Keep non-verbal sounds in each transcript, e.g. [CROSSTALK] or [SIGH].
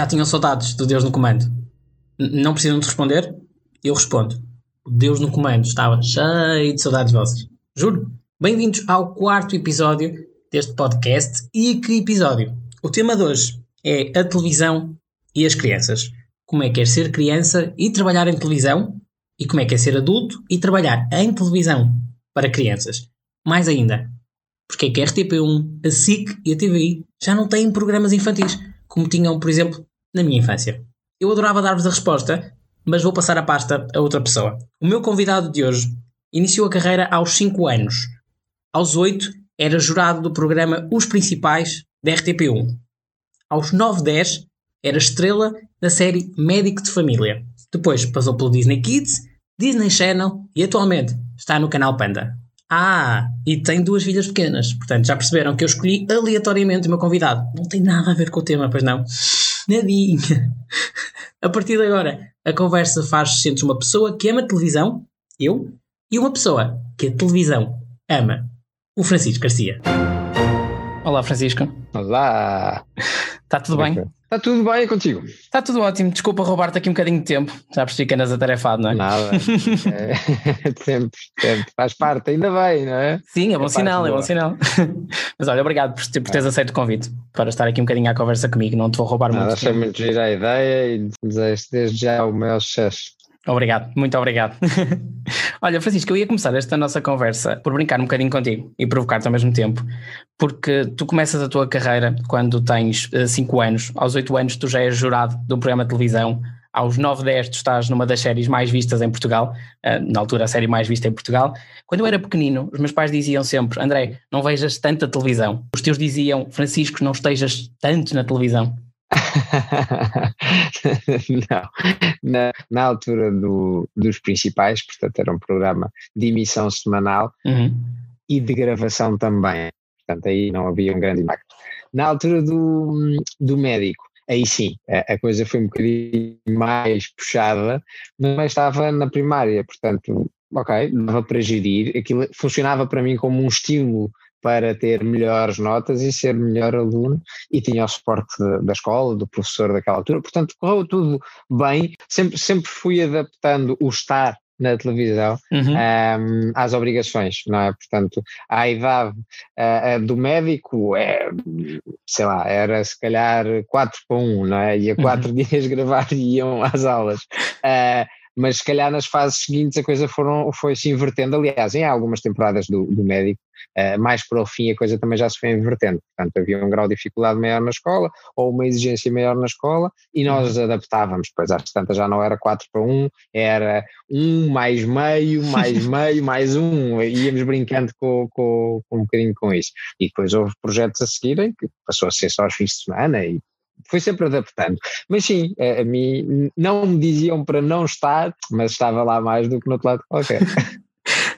Já tinham saudades do Deus no comando? Não precisam de responder? Eu respondo. Deus no comando estava cheio de saudades vossas. Juro. Bem-vindos ao quarto episódio deste podcast. E que episódio? O tema de hoje é a televisão e as crianças. Como é que é ser criança e trabalhar em televisão? E como é que é ser adulto e trabalhar em televisão para crianças? Mais ainda, porque é que a RTP1, a SIC e a TVI já não têm programas infantis? como tinham, por exemplo, na minha infância. Eu adorava dar-vos a resposta, mas vou passar a pasta a outra pessoa. O meu convidado de hoje iniciou a carreira aos 5 anos. Aos 8 era jurado do programa Os Principais da RTP1. Aos 9, 10 era estrela da série Médico de Família. Depois passou pelo Disney Kids, Disney Channel e atualmente está no canal Panda. Ah, e tem duas filhas pequenas. Portanto, já perceberam que eu escolhi aleatoriamente o meu convidado. Não tem nada a ver com o tema, pois não? Nadinha. A partir de agora, a conversa faz-se entre uma pessoa que ama televisão, eu, e uma pessoa que a televisão ama, o Francisco Garcia. Olá, Francisco. Olá. Está tudo bem? Está tudo bem contigo? Está tudo ótimo. Desculpa roubar-te aqui um bocadinho de tempo. Já percebi que andas atarefado, não é? Nada. [LAUGHS] é, [LAUGHS] sempre, sempre. Faz parte, ainda bem, não é? Sim, é bom é sinal, é bom sinal. [LAUGHS] Mas olha, obrigado por, por teres aceito o convite para estar aqui um bocadinho à conversa comigo. Não te vou roubar Nada, muito. Achei muito gira a ideia e desejo desde já o maior sucesso. Obrigado, muito obrigado. [LAUGHS] Olha, Francisco, eu ia começar esta nossa conversa por brincar um bocadinho contigo e provocar-te ao mesmo tempo, porque tu começas a tua carreira quando tens 5 uh, anos, aos 8 anos tu já és jurado de um programa de televisão, aos 9, 10 tu estás numa das séries mais vistas em Portugal, uh, na altura a série mais vista em Portugal. Quando eu era pequenino, os meus pais diziam sempre, André, não vejas tanta televisão. Os teus diziam, Francisco, não estejas tanto na televisão. [LAUGHS] não, na, na altura do, dos principais, portanto era um programa de emissão semanal uhum. e de gravação também, portanto aí não havia um grande impacto. Na altura do, do médico, aí sim, a, a coisa foi um bocadinho mais puxada, mas estava na primária, portanto, ok, dava para gerir, aquilo funcionava para mim como um estímulo para ter melhores notas e ser melhor aluno e tinha o suporte da escola, do professor daquela altura, portanto correu tudo bem, sempre, sempre fui adaptando o estar na televisão uhum. um, às obrigações, não é? Portanto, a idade uh, do médico é, sei lá, era se calhar 4 para 1, não é? Ia 4 uhum. [LAUGHS] dias gravar e iam às aulas. Uh, mas se calhar nas fases seguintes a coisa foram, foi se invertendo. Aliás, em algumas temporadas do, do médico, uh, mais para o fim a coisa também já se foi invertendo. Portanto, havia um grau de dificuldade maior na escola ou uma exigência maior na escola e nós uhum. adaptávamos. Pois às tantas já não era 4 para 1, era 1 mais meio, mais [LAUGHS] meio, mais 1. Íamos brincando com, com, com um bocadinho com isso. E depois houve projetos a seguirem que passou a ser só aos fins de semana e foi sempre adaptando. Mas sim, a, a, mim não me diziam para não estar, mas estava lá mais do que no outro lado qualquer. [LAUGHS]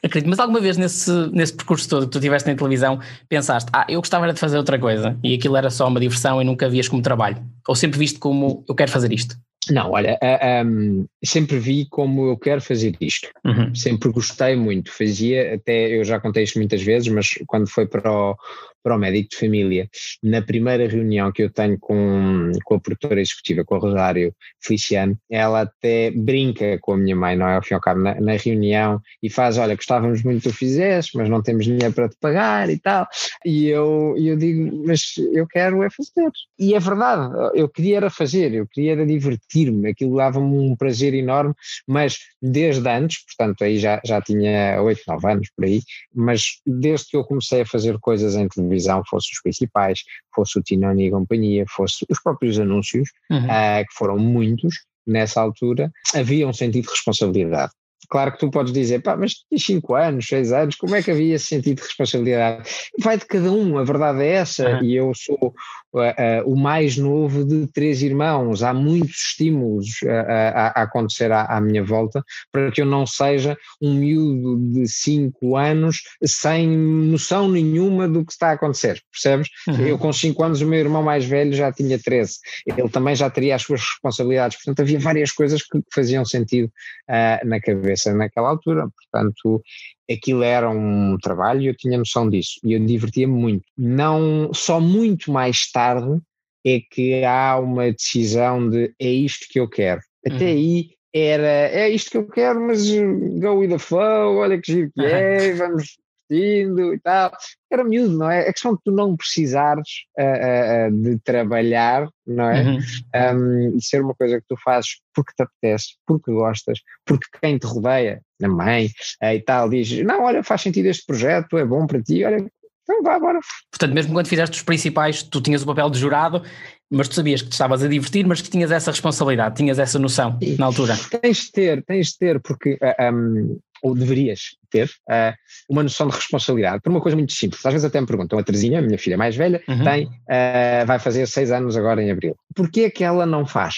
Acredito, mas alguma vez nesse, nesse percurso todo que tu tiveste na televisão pensaste, ah, eu gostava de fazer outra coisa e aquilo era só uma diversão e nunca vias como trabalho? Ou sempre viste como eu quero fazer isto? Não, olha, uh, um, sempre vi como eu quero fazer isto. Uhum. Sempre gostei muito. Fazia, até eu já contei isto muitas vezes, mas quando foi para o, para o médico de família. Na primeira reunião que eu tenho com, com a produtora executiva, com o Rosário Feliciano, ela até brinca com a minha mãe, não é? Ao fim e ao cabo, na, na reunião e faz: Olha, gostávamos muito que tu fizesse, mas não temos dinheiro para te pagar e tal. E eu, eu digo: Mas eu quero é fazer. E é verdade, eu queria era fazer, eu queria era divertir-me, aquilo dava-me um prazer enorme, mas desde antes, portanto, aí já, já tinha 8, 9 anos por aí, mas desde que eu comecei a fazer coisas em televisão, televisão, fosse os principais, fosse o Tinoni e companhia, fosse os próprios anúncios, uhum. uh, que foram muitos nessa altura, havia um sentido de responsabilidade. Claro que tu podes dizer, pá, mas tens 5 anos, 6 anos, como é que havia esse sentido de responsabilidade? Vai de cada um, a verdade é essa, uhum. e eu sou uh, o mais novo de três irmãos. Há muitos estímulos a, a acontecer à, à, minha volta para que eu não seja um miúdo de cinco anos sem noção nenhuma do que está a acontecer, percebes? Uhum. Eu com cinco anos, o meu irmão mais velho já tinha 13, ele também já teria as suas responsabilidades, portanto havia várias coisas que faziam sentido uh, na cabeça naquela altura, portanto aquilo era um trabalho e eu tinha noção disso e eu divertia-me muito. Não, só muito mais tarde é que há uma decisão de é isto que eu quero. Até uhum. aí era é isto que eu quero, mas go with the flow, olha que giro que é, vamos vestindo e tal. Era miúdo, não é? A questão de tu não precisares uh, uh, de trabalhar, não é? Uhum. Um, e ser uma coisa que tu fazes porque te apetece, porque gostas, porque quem te rodeia, a mãe uh, e tal, diz: Não, olha, faz sentido este projeto, é bom para ti, olha, então vá agora. Portanto, mesmo quando fizeste os principais, tu tinhas o papel de jurado, mas tu sabias que te estavas a divertir, mas que tinhas essa responsabilidade, tinhas essa noção na altura. Tens de ter, tens de ter, porque um, ou deverias ter, uh, uma noção de responsabilidade, por uma coisa muito simples. Às vezes até me perguntam, a Terezinha, a minha filha mais velha, uhum. tem, uh, vai fazer seis anos agora em abril. Porquê é que ela não faz?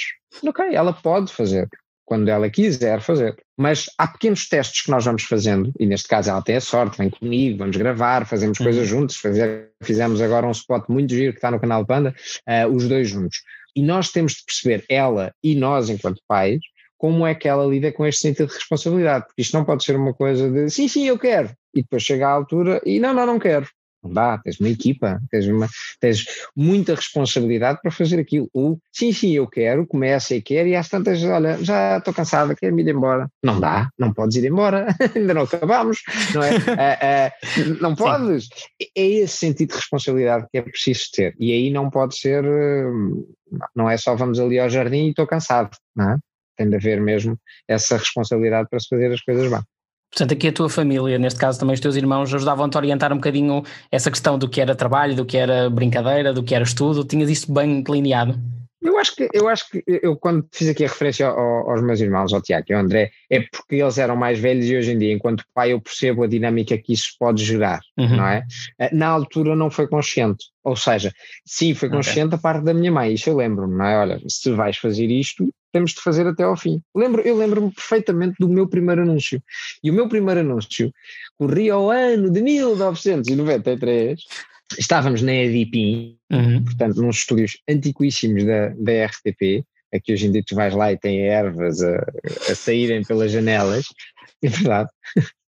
Ok, ela pode fazer, quando ela quiser fazer. Mas há pequenos testes que nós vamos fazendo, e neste caso ela tem a sorte, vem comigo, vamos gravar, fazemos uhum. coisas juntos, fazer, fizemos agora um spot muito giro que está no canal Panda, uh, os dois juntos. E nós temos de perceber, ela e nós enquanto pais, como é que ela lida com este sentido de responsabilidade, porque isto não pode ser uma coisa de sim, sim, eu quero, e depois chega à altura e não, não, não quero. Não dá, tens uma equipa, tens, uma, tens muita responsabilidade para fazer aquilo. Ou, sim, sim, eu quero, começa e quer, e às tantas, olha, já estou cansada, quero-me ir embora. Não dá, não podes ir embora, [LAUGHS] ainda não acabamos, não é? [LAUGHS] é, é não podes. Sim. É esse sentido de responsabilidade que é preciso ter. E aí não pode ser, hum, não é só vamos ali ao jardim e estou cansado, não é? Tem de haver mesmo essa responsabilidade para se fazer as coisas bem. Portanto, aqui a tua família, neste caso também os teus irmãos, ajudavam-te a orientar um bocadinho essa questão do que era trabalho, do que era brincadeira, do que era estudo, tinhas isso bem delineado? Eu acho que, eu acho que eu quando fiz aqui a referência ao, aos meus irmãos, ao Tiago e ao André, é porque eles eram mais velhos e hoje em dia, enquanto pai, eu percebo a dinâmica que isso pode gerar, uhum. não é? Eh, na altura não foi consciente, ou seja, sim, foi consciente okay. a parte da minha mãe, isso eu lembro-me, não é? Olha, se vais fazer isto, temos de fazer até ao fim. Lembro, eu lembro-me perfeitamente do meu primeiro anúncio. E o meu primeiro anúncio corria ao ano de 1993 estávamos na EDP, uhum. portanto, nos estúdios antiquíssimos da, da RTP, aqui hoje em dia tu vais lá e tem ervas a, a saírem pelas janelas, é verdade,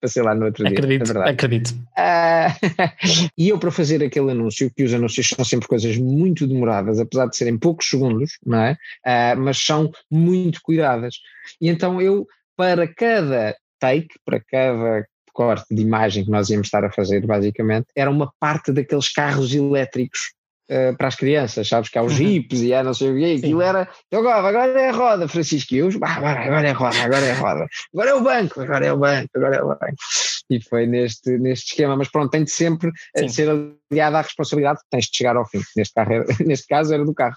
passei lá no outro dia, acredito, é verdade. Acredito. Uh, [LAUGHS] e eu para fazer aquele anúncio, que os anúncios são sempre coisas muito demoradas, apesar de serem poucos segundos, não é? Uh, mas são muito cuidadas. E então eu, para cada take, para cada corte de imagem que nós íamos estar a fazer, basicamente, era uma parte daqueles carros elétricos uh, para as crianças, sabes? Que há os uhum. jipes e há não sei o quê, aquilo era, então agora, agora é a roda, Francisco, e eu, agora, agora é a roda, agora é a roda, agora é o banco, agora é o banco, agora é o banco. E foi neste, neste esquema, mas pronto, tem de sempre Sim. ser aliado à responsabilidade, tens de chegar ao fim. Neste, carro era, [LAUGHS] neste caso era do carro.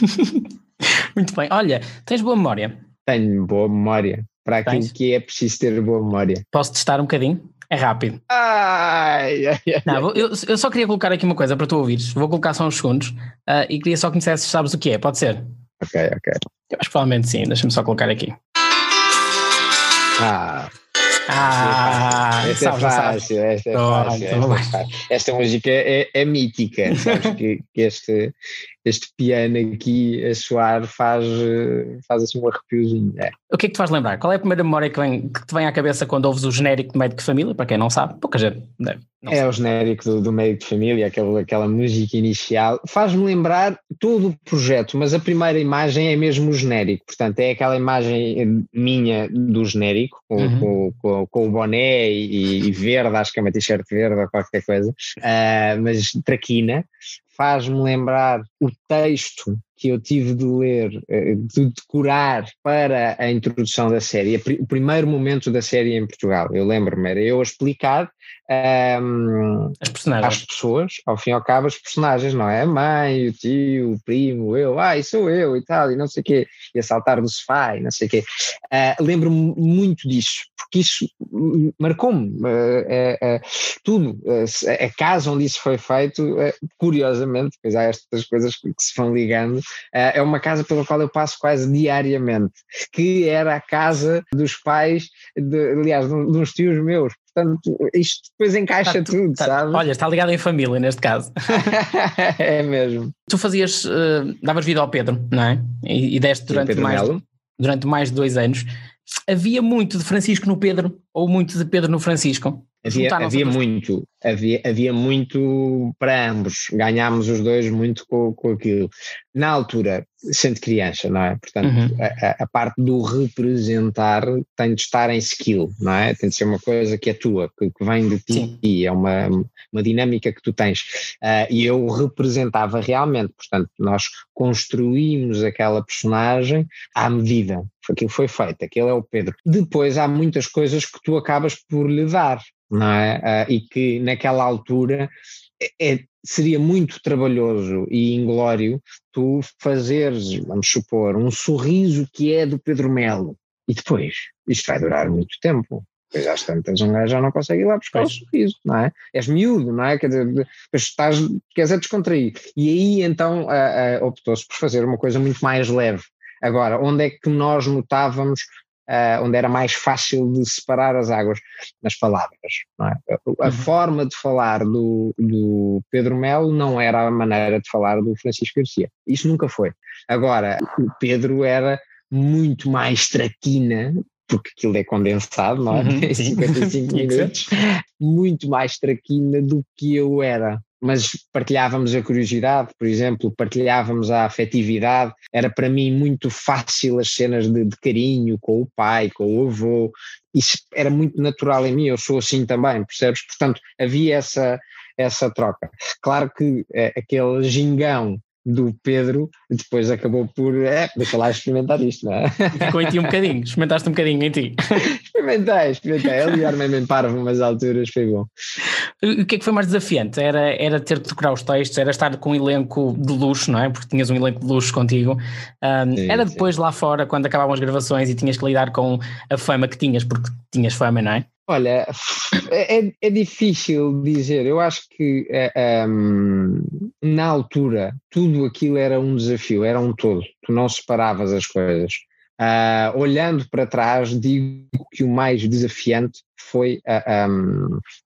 [LAUGHS] Muito bem, olha, tens boa memória? Tenho boa memória para aquilo Tens? que é preciso ter boa memória. Posso testar um bocadinho? É rápido. Ai, ai, ai, Não, eu, eu, só queria colocar aqui uma coisa para tu ouvires. Vou colocar só uns segundos uh, e queria só que me dissesse se sabes o que é. Pode ser? Ok, ok. Eu acho que provavelmente sim. Deixa-me só colocar aqui. Ah. Ah, esta é fácil, esta é fácil, esta é fácil. Esta música é, é mítica, sabes que, que este, este piano aqui a soar faz, faz assim um arrepiozinho. É. O que é que te faz lembrar? Qual é a primeira memória que, vem, que te vem à cabeça quando ouves o genérico de Médico de Família? Para quem não sabe, pouca gente deve. é sabe. o genérico do, do Médico de Família, aquela, aquela música inicial. Faz-me lembrar todo o projeto, mas a primeira imagem é mesmo o genérico. Portanto, é aquela imagem minha do genérico, com, uhum. com, com, com o boné e, e, verde, acho que é uma t-shirt verde ou qualquer coisa, uh, mas traquina faz-me lembrar o texto que eu tive de ler, eh, de decorar para a introdução da série, o primeiro momento da série em Portugal. Eu lembro-me, era eu a explicar um, às pessoas, ao fim e ao cabo, as personagens, não é? A mãe, o tio, o primo, eu, ai, sou eu e tal, e não sei o quê, e a saltar do sofá e não sei o quê. Uh, Lembro-me muito disso, porque isso marcou-me uh, uh, tudo. a casa onde isso foi feito, curiosamente, pois há estas coisas que se vão ligando, é uma casa pela qual eu passo quase diariamente, que era a casa dos pais, de, aliás, de uns tios meus. Portanto, isto depois encaixa tá, tudo, tá, sabe? Olha, está ligado em família neste caso. [LAUGHS] é mesmo. Tu fazias, uh, davas vida ao Pedro, não é? E, e deste durante mais, durante mais de dois anos. Havia muito de Francisco no Pedro ou muito de Pedro no Francisco? Havia, havia muito, havia, havia muito para ambos, ganhámos os dois muito com, com aquilo. Na altura, sendo criança, não é? Portanto, uhum. a, a, parte do representar tem de estar em skill, não é? Tem de ser uma coisa que é tua, que, que vem de ti, Sim. é uma, uma dinâmica que tu tens. Uh, e eu representava realmente, portanto, nós construímos aquela personagem à medida. Aquilo foi feito, aquele é o Pedro. Depois há muitas coisas que tu acabas por lhe dar não é? Uh, e que naquela altura é, é, seria muito trabalhoso e inglório tu fazeres, vamos supor, um sorriso que é do Pedro Melo e depois isto vai durar muito tempo. Depois às tantas um gajo já não consegue ir lá buscar pois. o sorriso, não é? És miúdo, não é? Quer dizer, estás, queres é descontrair. E aí então uh, uh, optou-se por fazer uma coisa muito mais leve. Agora, onde é que nós notávamos uh, onde era mais fácil de separar as águas nas palavras. É? A uhum. forma de falar do, do Pedro Melo não era a maneira de falar do Francisco Garcia. Isso nunca foi. Agora, o Pedro era muito mais traquina, porque aquilo é condensado, não é? Uhum, [LAUGHS] 55 minutos, muito mais traquina do que eu era mas partilhávamos a curiosidade, por exemplo, partilhávamos a afetividade. Era para mim muito fácil as cenas de, de, carinho com o pai, com o avô. Isso era muito natural em mim, eu sou assim também, percebes? Portanto, havia essa, essa troca. Claro que é, aquele gingão do Pedro, depois acabou por, é, deixa lá experimentar isto, não é? Ficou em ti um bocadinho, experimentaste um bocadinho em ti. experimentei, experimentei, aliar-me em parvo umas alturas, foi bom. O que é que foi mais desafiante? Era, era ter de decorar os textos, era estar com um elenco de luxo, não é? Porque tinhas um elenco de luxo contigo. Um, sim, era depois sim. lá fora, quando acabavam as gravações e tinhas que lidar com a fama que tinhas, porque tinhas fama, não é? Olha, é, é difícil dizer. Eu acho que um, ehm, na altura tudo aquilo era um desafio, era um todo. Tu não separavas as coisas. Uh, olhando para trás, digo que o mais desafiante foi a, a,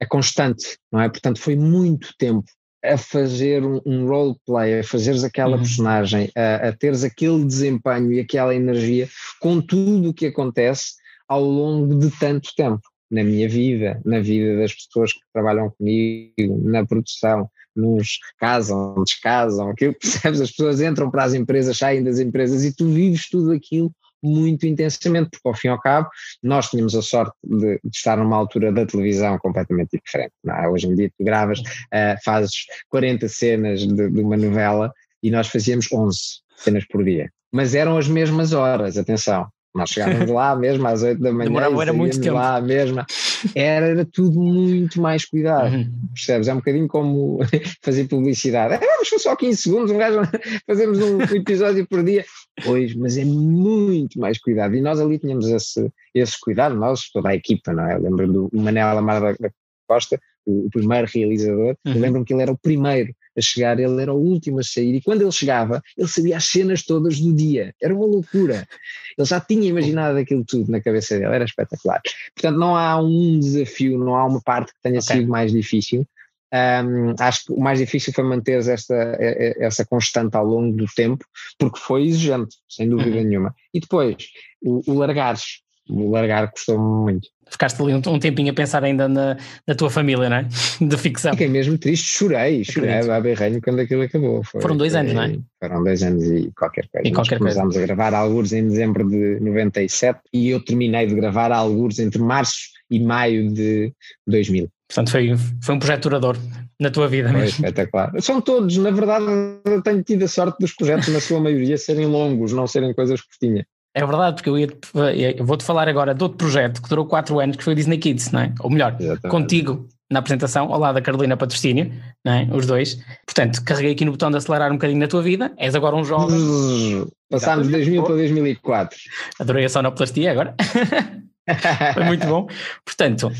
a, constante, não é? Portanto, foi muito tempo a fazer um, um roleplay, a fazeres aquela uhum. personagem, a, a teres aquele desempenho e aquela energia com tudo o que acontece ao longo de tanto tempo na minha vida, na vida das pessoas que trabalham comigo, na produção, nos casam, descasam, aquilo percebes? As pessoas entram para as empresas, saem das empresas e tu vives tudo aquilo muito intensamente, porque ao fim e ao cabo nós tínhamos a sorte de, de estar numa altura da televisão completamente diferente. É? Hoje em dia tu gravas, uh, fazes 40 cenas de, de uma novela e nós fazíamos 11 cenas por dia. Mas eram as mesmas horas, atenção. Nós chegávamos lá mesmo às 8 da manhã. Demorava era muito tempo. lá mesmo. Era, era tudo muito mais cuidado. Uhum. Percebes? É um bocadinho como [LAUGHS] fazer publicidade. É, mas foi só 15 segundos, um gajo [LAUGHS] fazemos um episódio por dia. Pois, mas é muito mais cuidado. E nós ali tínhamos esse, esse cuidado, nós, toda a equipa, não é? Eu lembro do Manel Amar da Costa, o, primeiro realizador, uhum. lembro-me que ele era o primeiro a chegar, ele era o último a sair, e quando ele chegava, ele sabia as cenas todas do dia, era uma loucura. Ele já tinha imaginado aquilo tudo na cabeça dele, era espetacular. Portanto, não há um desafio, não há uma parte que tenha okay. sido mais difícil. Um, acho que o mais difícil foi manter essa, essa constante ao longo do tempo, porque foi exigente, sem dúvida uhum. nenhuma. E depois, o, o largares, largar custou-me muito. Ficaste ali um, um, tempinho a pensar ainda na, na tua família, não é? [LAUGHS] De ficção. Fiquei mesmo triste, chorei, chorei a berranho quando aquilo acabou. Foi, foram dois anos, não é? Foram dois anos e qualquer coisa. E qualquer começámos coisa. a gravar alguns em dezembro de 97 e eu terminei de gravar alguns entre março e maio de 2000. Portanto, foi, foi um projeto duradouro na tua vida foi mesmo. espetacular. São todos, na verdade, tenho tido a sorte dos projetos, na sua maioria, serem longos, não serem coisas curtinhas. É verdade, porque eu, ia, eu vou-te falar agora de outro projeto que durou 4 anos, que foi o Disney Kids, não é? Ou melhor, Exatamente. contigo na apresentação, ao lado da Carolina Patrocínio, não é? Os dois. Portanto, carreguei aqui no botão de acelerar um bocadinho na tua vida, és agora um jovem. Passámos de 2000 para 2004. Adorei a sonoplastia agora. [LAUGHS] foi muito bom. Portanto,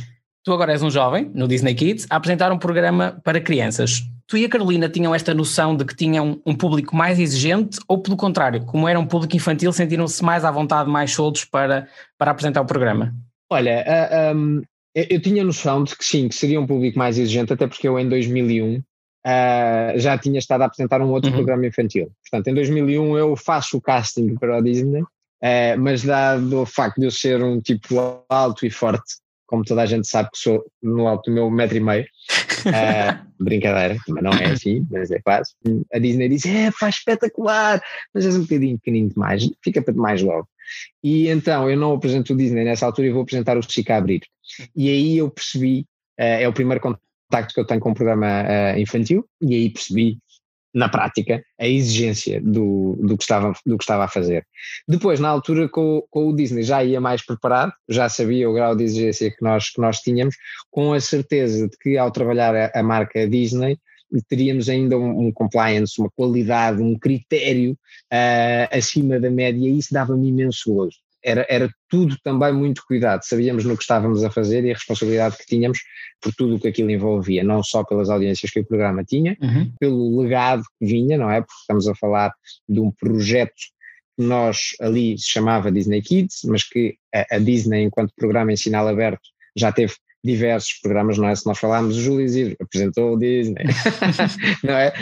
tu agora és um jovem no Disney Kids a apresentar um programa para crianças tu e a Carolina tinham esta noção de que tinham um público mais exigente ou pelo contrário, como era um público infantil, sentiram-se mais à vontade, mais soltos para, para apresentar o programa? Olha, uh, um, eu, eu, tinha noção de que sim, que seria um público mais exigente, até porque eu em 2001 uh, já tinha estado a apresentar um outro uhum. programa infantil. Portanto, em 2001 eu faço o casting para o Disney, uh, Uh, mas dado o facto de eu ser um tipo alto e forte, como toda a gente sabe que sou no alto do meu metro e meio, uh, [LAUGHS] brincadeira, mas não é assim, mas é quase. A Disney disse: é, faz espetacular, mas és um bocadinho pequenino demais, fica para demais logo. E então eu não apresento o Disney nessa altura e vou apresentar o Chica a abrir. E aí eu percebi, uh, é o primeiro contacto que eu tenho com o programa uh, infantil, e aí percebi na prática, a exigência do, do, que estava, do que estava a fazer. Depois, na altura, com, com o Disney, já ia mais preparado, já sabia o grau de exigência que nós, que nós tínhamos, com a certeza de que ao trabalhar a, a marca Disney, teríamos ainda um, um, compliance, uma qualidade, um critério uh, acima da média, e isso dava-me imenso gozo era, era tudo também muito cuidado, sabíamos no que estávamos a fazer e a responsabilidade que tínhamos por tudo o que aquilo envolvia, não só pelas audiências que o programa tinha, uhum. pelo legado que vinha, não é? Porque estamos a falar de um projeto que nós ali se chamava Disney Kids, mas que a, a Disney, enquanto programa em sinal aberto, já teve diversos programas, não é? Se nós falarmos, o Júlio Isidro apresentou o Disney, [LAUGHS] não é?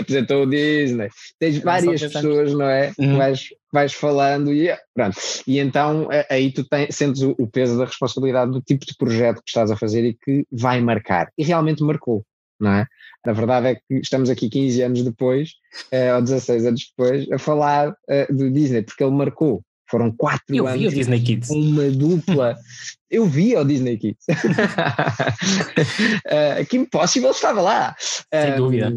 apresentou o Disney. Tens várias pessoas, não é? Uhum. Vais, vais falando e pronto. E então aí tu tens, sentes o, o peso da responsabilidade do tipo de projeto que estás a fazer e que vai marcar. E realmente marcou. Não é? A verdade é que estamos aqui 15 anos depois, eh, ou 16 anos depois, a falar eh, do Disney, porque ele marcou. Foram quatro eu anos. Eu vi o Disney Kids. Uma dupla. eu vi o Disney Kids. [LAUGHS] uh, que impossível estava lá. Sem uh, dúvida.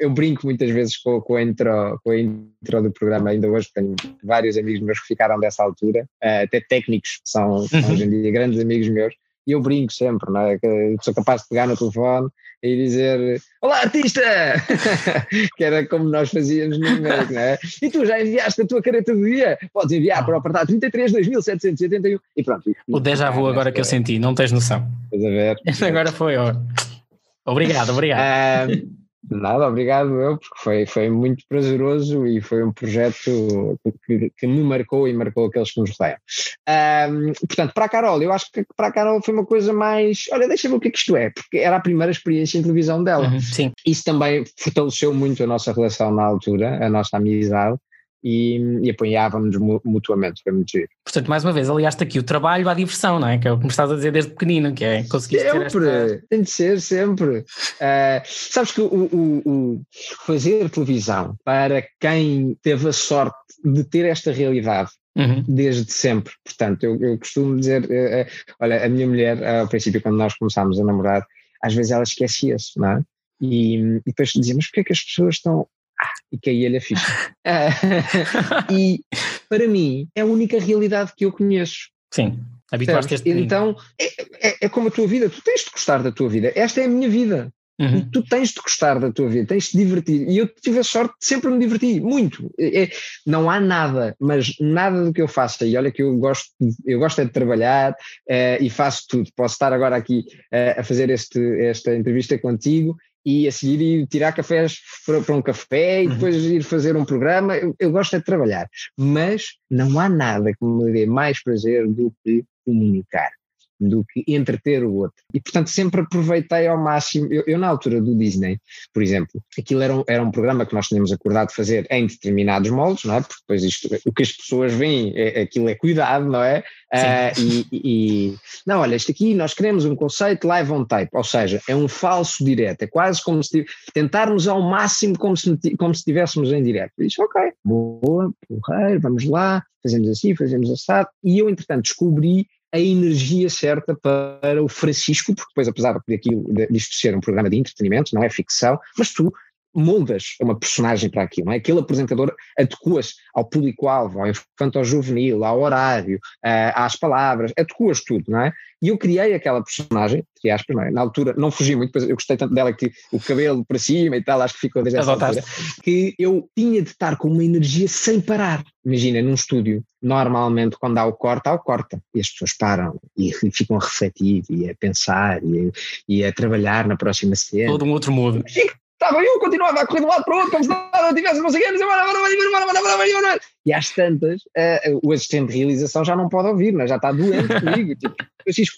Eu brinco muitas vezes com, com, a intro, com a intro do programa, ainda hoje tenho vários amigos meus que ficaram dessa altura, uh, até técnicos que são, são uhum. hoje em dia grandes amigos meus, e eu brinco sempre, não é? Que sou capaz de pegar no telefone e dizer Olá artista! [LAUGHS] que era como nós fazíamos no e-mail, não é? E tu já enviaste a tua careta do dia? Podes enviar para o apartado 33 2781 e pronto. O déjà vu agora que eu senti, não tens noção. Estás a ver? Agora foi, ó. Obrigado, obrigado. Nada, obrigado eu, porque foi, foi muito prazeroso e foi um projeto que, que me marcou e marcou aqueles que nos rodeiam. Um, portanto, para a Carol, eu acho que para a Carol foi uma coisa mais. Olha, deixa ver o que é que isto é, porque era a primeira experiência em televisão dela. Uhum, sim. Isso também fortaleceu muito a nossa relação na altura, a nossa amizade e, e apoiávamos mutuamente, foi muito giro. Portanto, mais uma vez, aliaste aqui o trabalho à diversão, não é? Que é o que me estás a dizer desde pequenino, que é conseguir Sempre, esta... tem de ser, sempre. Uh, sabes que o, o, o, fazer televisão, para quem teve a sorte de ter esta realidade, Uhum. desde sempre. Portanto, eu, eu costumo dizer: uh, uh, olha, a minha mulher, ao princípio, quando nós começámos a namorar, às vezes ela esquecia-se, não é? E, e depois dizia: Mas porquê é que as pessoas estão e caí-lhe a ficha. e para mim é a única realidade que eu conheço. Sim, habituaste este Então é, é, é, como a tua vida, tu tens de gostar da tua vida. Esta é a minha vida. Uhum. Tu tens de gostar da tua vida, tens de te divertir. E eu tive a sorte de sempre me divertir, muito. É, é, não há nada, mas nada do que eu faça. E olha que eu gosto, eu gosto é de trabalhar uh, e faço tudo. Posso estar agora aqui uh, a fazer este, esta entrevista contigo e a seguir ir tirar cafés para, um café e uhum. depois ir fazer um programa. Eu, eu gosto é de trabalhar, mas não há nada que me dê mais prazer do que comunicar do que entreter o outro. E, portanto, sempre aproveitei ao máximo. Eu, eu, na altura do Disney, por exemplo, aquilo era um, era um programa que nós tínhamos acordado fazer em determinados moldes, não é? Porque depois isto, o que as pessoas veem, é, aquilo é cuidado, não é? Uh, e, e, não, olha, isto aqui nós queremos um conceito live on tape, ou seja, é um falso direto, é quase como se tentarmos ao máximo como se, como se estivéssemos em direto. E disse, ok, boa, porreiro, vamos lá, fazemos assim, fazemos assado, e eu entretanto descobri a energia certa para o Francisco, porque depois, apesar de aquilo, disto ser um programa de entretenimento, não é ficção, mas tu moldas uma personagem para aquilo, não é? Aquele apresentador adequas ao público-alvo, ao infanto juvenil, ao horário, uh, às palavras, adequas tudo, não é? E eu criei aquela personagem, entre aspas, não é? Na altura não fugi muito, eu gostei tanto dela que o cabelo para cima e tal, acho que ficou desde essa altura, que eu tinha de estar com uma energia sem parar. Imagina, num estúdio, normalmente quando há o corte, há o corta, e as pessoas param e ficam a refletir e a pensar e a, e a trabalhar na próxima cena. Todo um outro modo. Estava eu, continuava a correr de um lado para o outro, como se nada tivesse, não sei o quê, e às tantas, uh, o assistente de realização já não pode ouvir, né? já está doente comigo, tipo, [LAUGHS] eu disse.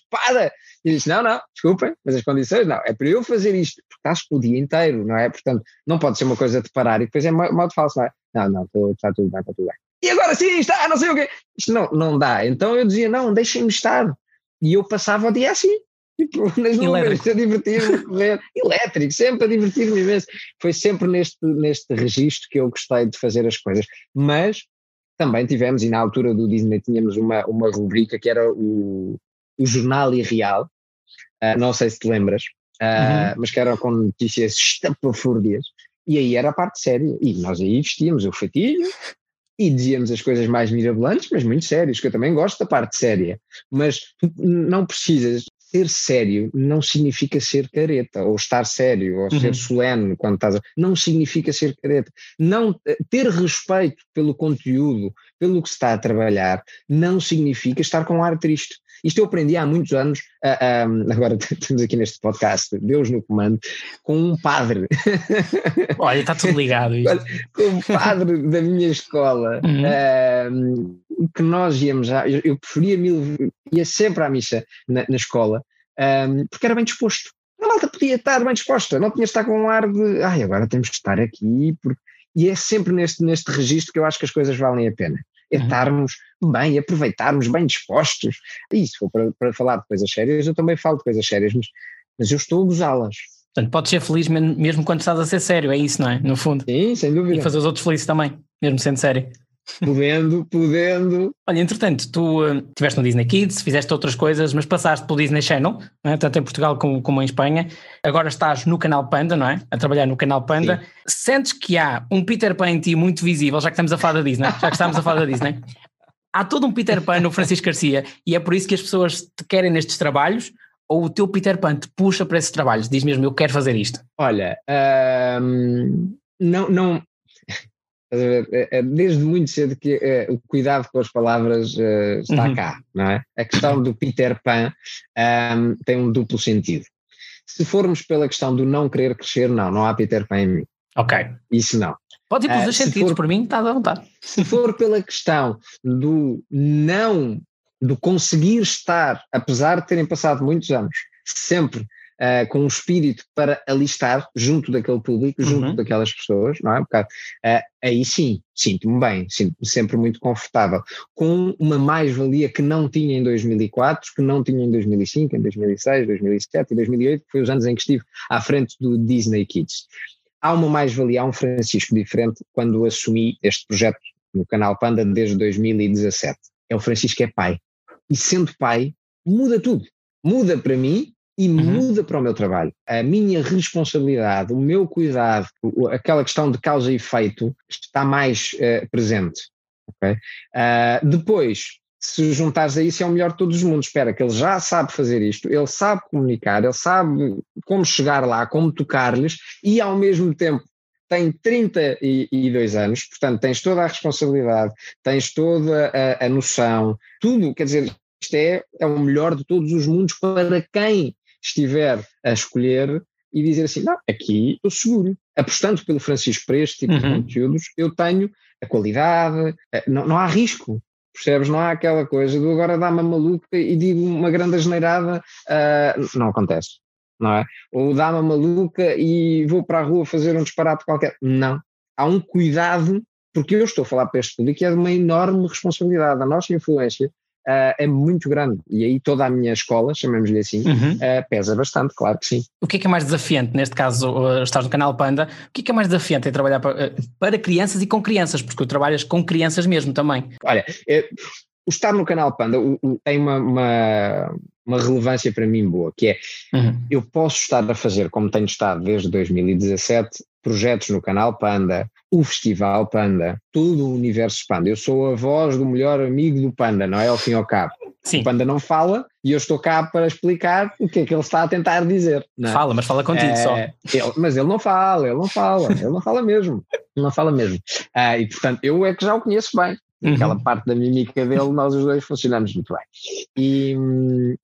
E disse, não, não, desculpem, mas as condições, não, é para eu fazer isto, porque estás o dia inteiro, não é? Portanto, não pode ser uma coisa de parar e depois é modo falso, não é? Não, não, está tudo bem, está tudo bem. E agora sim, está, não sei o quê. Isto não, não dá. Então eu dizia, não, deixem-me estar. E eu passava o dia assim, tipo, nas nuvens, a divertir-me, correr. Elétrico, sempre a divertir-me imenso. Foi sempre neste, neste registro que eu gostei de fazer as coisas. Mas também tivemos, e na altura do Disney tínhamos uma, uma rubrica que era o, o Jornal Irreal, uh, não sei se te lembras, uh, uhum. mas que era com notícias estapafúrdias, e aí era a parte séria, e nós aí vestíamos o fatinho, e dizíamos as coisas mais mirabolantes, mas muito sérias, que eu também gosto da parte séria, mas não precisas ser sério não significa ser careta, ou estar sério, ou uhum. ser solene quando estás a... Não significa ser careta. Não, eh, ter respeito pelo conteúdo, pelo que se está a trabalhar, não significa estar com um ar triste. Isto eu aprendi há muitos anos, uh, um, agora [LAUGHS] estamos aqui neste podcast, Deus no comando, com um padre. Olha, está tudo ligado. Isto. com um padre da minha escola, uhum. uh, que nós íamos, já, eu, eu, preferia mil, ia sempre à missa na, na escola, um, porque era bem disposto. A malta podia estar bem disposta, não tinha de estar com um ar de, ai, agora temos de estar aqui, porque... e é sempre neste, neste registro que eu acho que as coisas valem a pena é uhum. estarmos bem, aproveitarmos, bem dispostos. E se for para, para falar de coisas sérias, eu também falo de coisas sérias, mas, mas eu estou a gozá-las. Portanto, podes ser feliz mesmo quando estás a ser sério, é isso, não é? No fundo. Sim, sem dúvida. E fazer os outros felizes também, mesmo sendo sério. Podendo, podendo. Olha, entretanto, tu uh, estiveste no Disney Kids, fizeste outras coisas, mas passaste pelo Disney Channel, é? tanto em Portugal como, como em Espanha. Agora estás no canal Panda, não é? A trabalhar no canal Panda. Sim. Sentes que há um Peter Pan em ti muito visível, já que estamos a falar da Disney, já que estamos a falar da Disney. [LAUGHS] Há todo um Peter Pan no Francisco Garcia e é por isso que as pessoas te querem nestes trabalhos ou o teu Peter Pan te puxa para esses trabalhos? Diz mesmo, eu quero fazer isto. Olha, hum, não, não, é, é desde muito cedo que é, o cuidado com as palavras uh, está uhum. cá, não é? A questão do Peter Pan um, tem um duplo sentido. Se formos pela questão do não querer crescer, não, não há Peter Pan em mim. Ok. Isso não. Pode ir pelos uh, dois sentidos, for, por mim está à vontade. Se for pela questão do não, do conseguir estar, apesar de terem passado muitos anos, sempre uh, com um espírito para alistar junto daquele público, junto uhum. daquelas pessoas, não é? Um bocado, uh, aí sim, sinto-me bem, sinto-me sempre muito confortável, com uma mais-valia que não tinha em 2004, que não tinha em 2005, em 2006, 2007 e 2008, que foi os anos em que estive à frente do Disney Kids. Há uma mais-valia, há um Francisco diferente quando assumi este projeto no canal Panda desde 2017. É o Francisco que é pai. E sendo pai, muda tudo. Muda para mim e uhum. muda para o meu trabalho. A minha responsabilidade, o meu cuidado, aquela questão de causa e efeito está mais uh, presente. Okay? Uh, depois, se juntares a isso, é o melhor de todos os mundos. Espera, que ele já sabe fazer isto, ele sabe comunicar, ele sabe como chegar lá, como tocar-lhes e ao mesmo tempo tem 32 anos, portanto tens toda a responsabilidade, tens toda a, a noção, tudo, quer dizer, isto é, é o melhor de todos os mundos para quem estiver a escolher e dizer assim, não, aqui estou seguro. Apostando pelo Francisco para este tipo uhum. de conteúdos, eu tenho a qualidade, não, não há risco. Percebes? Não há aquela coisa do agora dá-me maluca e digo uma grande asneirada, uh, não acontece, não é? Ou dá-me maluca e vou para a rua fazer um disparate qualquer. Não. Há um cuidado, porque eu estou a falar para este público e é de uma enorme responsabilidade. A nossa influência uh, é muito grande. E aí toda a minha escola, chamemos-lhe assim, uhum. uh, pesa bastante, claro que sim. O que é que é mais desafiante, neste caso, uh, estás no canal Panda, o que é que é mais desafiante em trabalhar para, para crianças e com crianças, porque tu trabalhas com crianças mesmo também? Olha, é, o estar no canal Panda o, o, tem uma, uma, uma, relevância para mim boa, que é, uhum. eu posso estar a fazer, como tenho estado desde 2017, projetos no canal Panda, o Festival Panda, todo o universo Panda. Eu sou a voz do melhor amigo do Panda, não é? Ao fim e ao cabo. Sim. O Panda não fala e eu estou cá para explicar o que é que ele está a tentar dizer. É? Fala, mas fala contigo é, só. Ele, mas ele não fala, ele não fala, ele não fala mesmo. Ele não fala mesmo. Ah, e portanto, eu é que já o conheço bem. Uhum. Aquela parte da mímica dele, nós os dois funcionamos muito bem. E,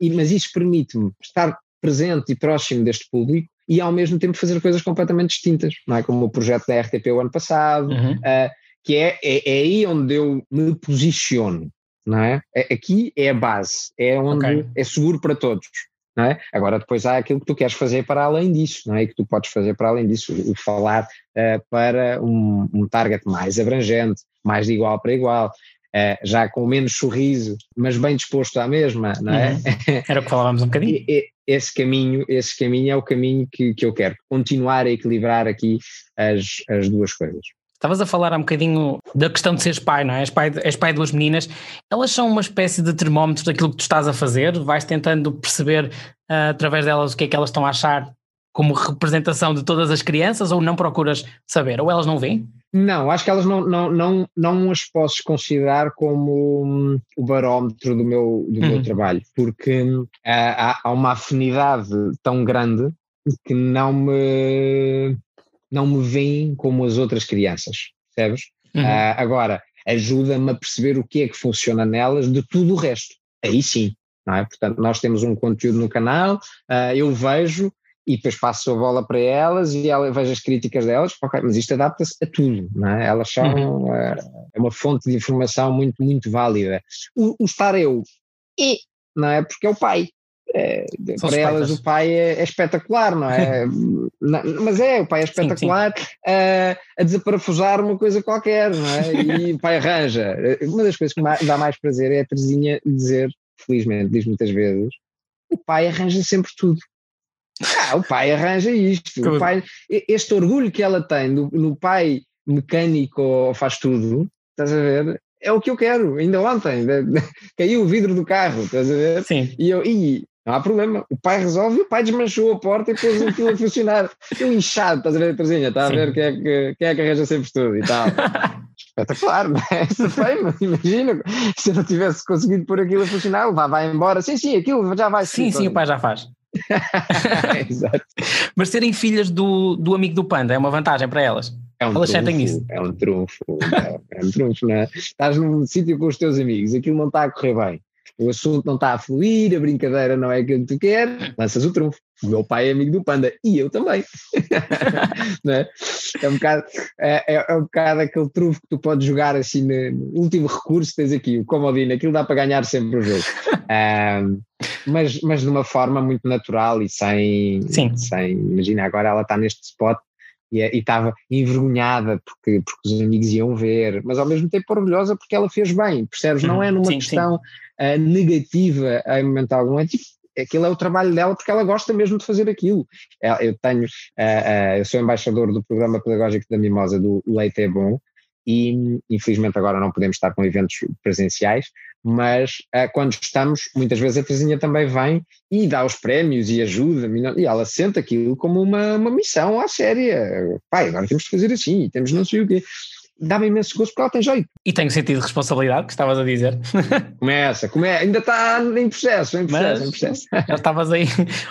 e mas isso permite-me estar presente e próximo deste público e ao mesmo tempo fazer coisas completamente distintas, não é? Como o projeto da RTP o ano passado, uhum. uh, que é, é, é, aí onde eu me posiciono, não é? aqui é a base, é onde okay. é seguro para todos. não é? Agora depois há aquilo que tu queres fazer para além disso, não é? E que tu podes fazer para além disso, o, falar uh, para um, um, target mais abrangente, mais de igual para igual, uh, já com menos sorriso, mas bem disposto à mesma, não é? Uhum. Era o que falávamos um bocadinho. [LAUGHS] esse caminho, esse caminho é o caminho que, que eu quero, continuar a equilibrar aqui as, as duas coisas. Estavas a falar um bocadinho da questão de seres pai, não é? És pai, és pai de duas meninas. Elas são uma espécie de termómetro daquilo que tu estás a fazer? Vais tentando perceber uh, através delas o que é que elas estão a achar como representação de todas as crianças ou não procuras saber? Ou elas não veem? Não, acho que elas não, não, não, não as posso considerar como um, o barómetro do meu, do uhum. meu trabalho, porque há, há uma afinidade tão grande que não me não me veem como as outras crianças, percebes? Uhum. Uh, agora, ajuda-me a perceber o que é que funciona nelas de tudo o resto. Aí sim, não é? Portanto, nós temos um conteúdo no canal, uh, eu vejo e depois passo a bola para elas e ela, vejo as críticas delas, ok, mas isto adapta-se a tudo, não é? Elas são uhum. uh, é uma fonte de informação muito, muito válida. O, o estar eu, e, não é? Porque é o pai, é, para elas o pai é, é espetacular, não é? [LAUGHS] não, mas é, o pai é espetacular sim, sim. A, a desaparafusar uma coisa qualquer, não é? E o pai arranja. Uma das coisas que dá mais prazer é a Terezinha dizer, felizmente, diz muitas vezes, o pai arranja sempre tudo. Ah, o pai arranja isto. O pai, este orgulho que ela tem no, no pai mecânico faz tudo, estás a ver? É o que eu quero. Ainda ontem [LAUGHS] caiu o vidro do carro, estás a ver? Sim. E eu, e não há problema. O pai resolve o pai desmanchou a porta e pôs aquilo a funcionar. [LAUGHS] Eu inchado, estás a ver, Trazinha? Está a ver quem é, que, quem é que arranja sempre tudo e tal. [LAUGHS] Espetacular, não é? Essa foi, imagina, se eu não tivesse conseguido pôr aquilo a funcionar, vá, vai embora. Sim, sim, aquilo já vai. Sim, sim, o pai já faz. [LAUGHS] Exato. Mas serem filhas do, do amigo do Panda é uma vantagem para elas. É um elas trunfo, isso. É um trunfo, é, é um trunfo, não é? Estás num sítio com os teus amigos, aquilo não está a correr bem o assunto não está a fluir, a brincadeira não é aquilo que tu queres, lanças o trunfo. O meu pai é amigo do Panda e eu também. [LAUGHS] é? É, um bocado, é, é, é, um bocado aquele trunfo que tu podes jogar assim no último recurso, tens aqui o comodino, aquilo dá para ganhar sempre o jogo. [LAUGHS] Um, mas, mas de uma forma muito natural e sem, Sim. sem imagina, agora ela está neste spot é, e estava envergonhada porque, porque os amigos iam ver, mas ao mesmo tempo orgulhosa porque ela fez bem, percebes? Não é numa sim, questão sim. Uh, negativa em momento algum, é tipo, aquilo é o trabalho dela porque ela gosta mesmo de fazer aquilo. É, eu tenho, uh, uh, eu sou embaixador do programa pedagógico da Mimosa do Leite é Bom e infelizmente agora não podemos estar com eventos presenciais, mas uh, quando estamos, muitas vezes a Terezinha também vem e dá os prémios e ajuda, e ela sente aquilo como uma, uma missão à séria. Pai, agora temos de fazer assim, temos não sei o quê. Dá-me imenso gosto porque ela tem jeito. E tem o sentido de responsabilidade que estavas a dizer. [LAUGHS] Começa, começa, ainda está em processo, em processo, Mas, em processo. [LAUGHS] Já estavas aí.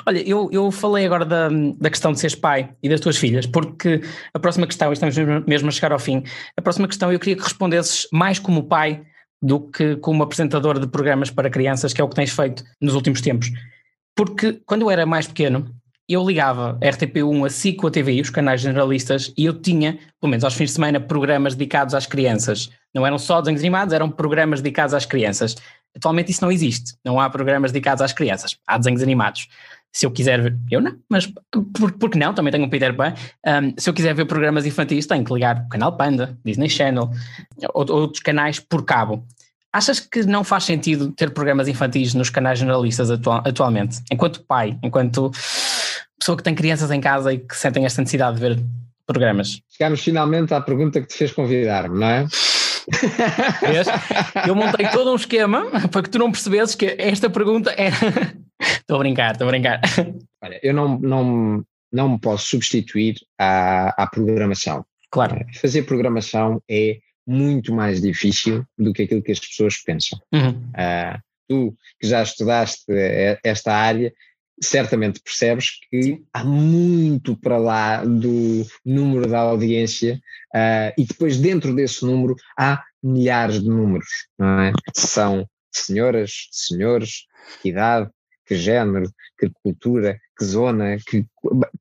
Olha, eu, eu falei agora da, da questão de seres pai e das tuas filhas, porque a próxima questão, estamos mesmo a chegar ao fim, a próxima questão eu queria que respondesses mais como pai do que como apresentador de programas para crianças, que é o que tens feito nos últimos tempos. Porque quando eu era mais pequeno, eu ligava a RTP1, a SIC, a TVI, os canais generalistas, e eu tinha, pelo menos aos fins de semana, programas dedicados às crianças. Não eram só desenhos animados, eram programas dedicados às crianças. Atualmente isso não existe, não há programas dedicados às crianças, há desenhos animados. Se eu quiser ver, eu não, mas por, por que não? Também tenho um Peter Pan. Um, se eu quiser ver programas infantis, tenho que ligar o canal Panda, Disney Channel, ou, outros canais por cabo. Achas que não faz sentido ter programas infantis nos canais generalistas atual, atualmente? Enquanto pai, enquanto pessoa que tem crianças em casa e que sentem esta necessidade de ver programas? Chegamos finalmente à pergunta que te fez convidar-me, não é? Eu montei todo um esquema para que tu não percebesses que esta pergunta era. [LAUGHS] estou a brincar, estou a brincar. Olha, eu não, não, não me posso substituir à, à programação. Claro. Eh, fazer programação é muito mais difícil do que aquilo que as pessoas pensam. Uhum. Uh, tu que já estudaste eh, esta área, certamente percebes que há muito para lá do número da audiência uh, e depois dentro desse número há milhares de números, não é? São senhoras, senhores, que idade, que género, que cultura, que zona, que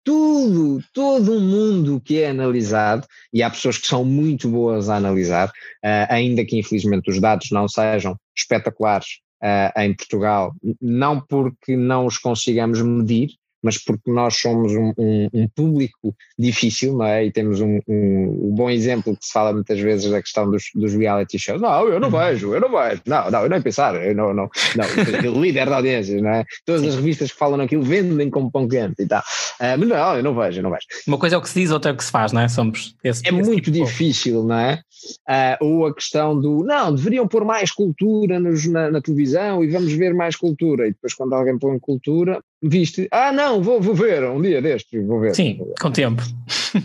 tudo, todo um mundo que é analisado e há pessoas que são muito boas a analisar, uh, ainda que infelizmente os dados não sejam espetaculares uh, em Portugal, não porque não os consigamos medir, mas porque nós somos um, um, um, público difícil, não é? E temos um, um, bom exemplo que se fala muitas vezes da questão dos, dos reality shows. Não, eu não vejo, eu não vejo. Não, não, eu nem pensar, eu não, não, não, [LAUGHS] líder da audiência, não é? Todas as revistas que falam naquilo vendem como pão quente e tal. Uh, mas não, eu não vejo, eu não vejo. Uma coisa é o que se diz, outra é o que se faz, não é? Somos esse, É esse muito tipo difícil, não é? Uh, ou a questão do, não, deveriam pôr mais cultura nos, na, na televisão e vamos ver mais cultura. E depois quando alguém põe cultura, viste, ah não, vou, vou ver um dia deste, vou ver. Sim, vou ver. com tempo. [LAUGHS]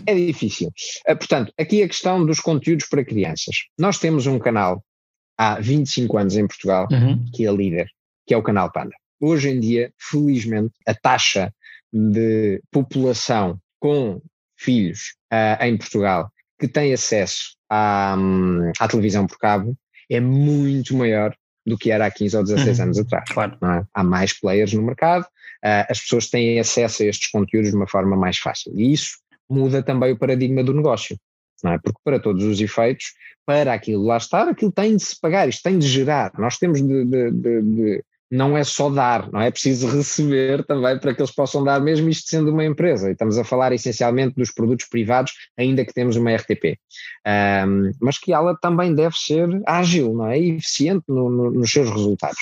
É difícil. Uh, portanto, aqui a questão dos conteúdos para crianças. Nós temos um canal há 25 anos em Portugal, uhum. que é líder, que é o canal Panda. Hoje em dia, felizmente, a taxa de população com filhos uh, em Portugal que tem acesso à, hum, à televisão por cabo é muito maior do que era há 15 ou 16 uhum. anos atrás. Claro. É? Há mais players no mercado, uh, as pessoas têm acesso a estes conteúdos de uma forma mais fácil. E isso muda também o paradigma do negócio. Não é? Porque para todos os efeitos, para aquilo lá estar, aquilo tem de se pagar, isto tem de gerar. Nós temos de, de, de, de não é só dar, não é preciso receber também para que eles possam dar, mesmo isto sendo uma empresa. E estamos a falar essencialmente dos produtos privados, ainda que temos uma RTP. Um, mas que ela também deve ser ágil, não é? E eficiente no, no, nos seus resultados.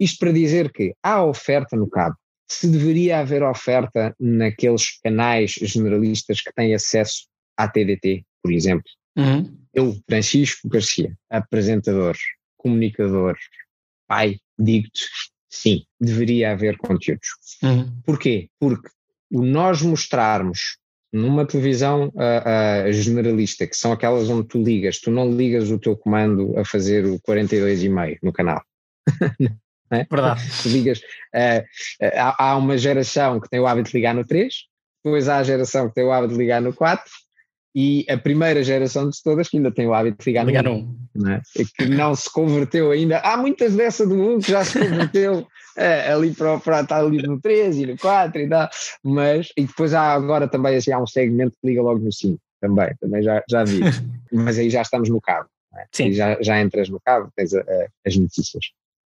Isto para dizer que há oferta no cabo. Se deveria haver oferta naqueles canais generalistas que têm acesso à TDT, por exemplo. Uhum. Eu, Francisco Garcia, apresentador, comunicador, pai, digo-te, sim, deveria haver conteúdos. Uhum. Porquê? Porque o nós mostrarmos numa televisão uh, uh, generalista, que são aquelas onde tu ligas, tu não ligas o teu comando a fazer o 42,5 no canal. [LAUGHS] é? Verdade. Tu ligas, uh, há, há, uma geração que tem o hábito de ligar no 3, depois há a geração que tem o hábito de ligar no 4, e a primeira geração de todas que ainda tem o hábito de ligar, ligar no 1, não é? que não se converteu ainda. Há muitas dessa do 1 que já se converteu [LAUGHS] é, ali para, para estar ali no 3 e no 4 e tal, mas e depois há agora também assim, há um segmento que liga logo no 5 também, também já, já vi, [LAUGHS] mas aí já estamos no cabo, é? Sim. já, já entras no cabo, tens a, a, as notícias.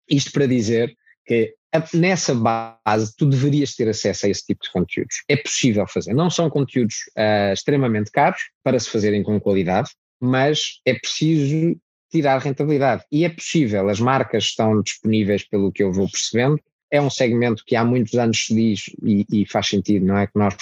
Isto para dizer que nessa base tu deverias ter acesso a esse tipo de conteúdos. É possível fazer. Não são conteúdos uh, extremamente caros para se fazerem com qualidade, mas é preciso tirar rentabilidade. E é possível, as marcas estão disponíveis pelo que eu vou percebendo. É um segmento que há muitos anos se diz e, e faz sentido, não é? Que nós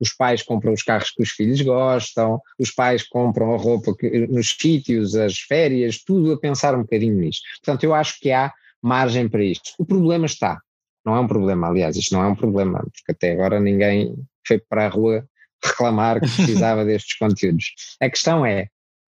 os pais compram os carros que os filhos gostam, os pais compram a roupa que, nos sítios, as férias, tudo a pensar um bocadinho nisso. Portanto, eu acho que há margem para isto. O problema está, não é um problema, aliás, isto não é um problema, porque até agora ninguém foi para a rua reclamar que precisava [LAUGHS] destes conteúdos. A questão é,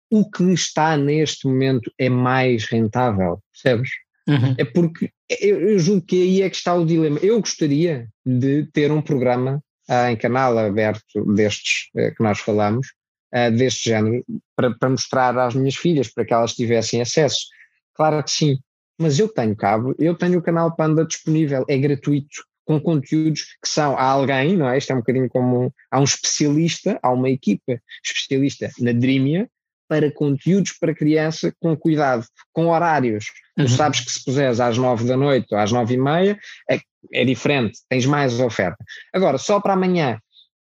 o que está neste momento é mais rentável, percebes? Uhum. É porque eu, eu julgo que aí é que está o dilema. Eu gostaria de ter um programa ah, em canal aberto destes uh, que nós falamos, uh, deste género, para, para mostrar às minhas filhas, para que elas tivessem acesso. Claro que sim, mas eu tenho cabo, eu tenho o canal Panda disponível, é gratuito, com conteúdos que são a alguém, não é? Isto é um bocadinho como há um especialista, há uma equipa especialista na Dreamia para conteúdos para criança com cuidado, com horários. Uhum. Tu sabes que se puseres às nove da noite ou às nove e meia, é, é diferente, tens mais oferta. Agora, só para amanhã,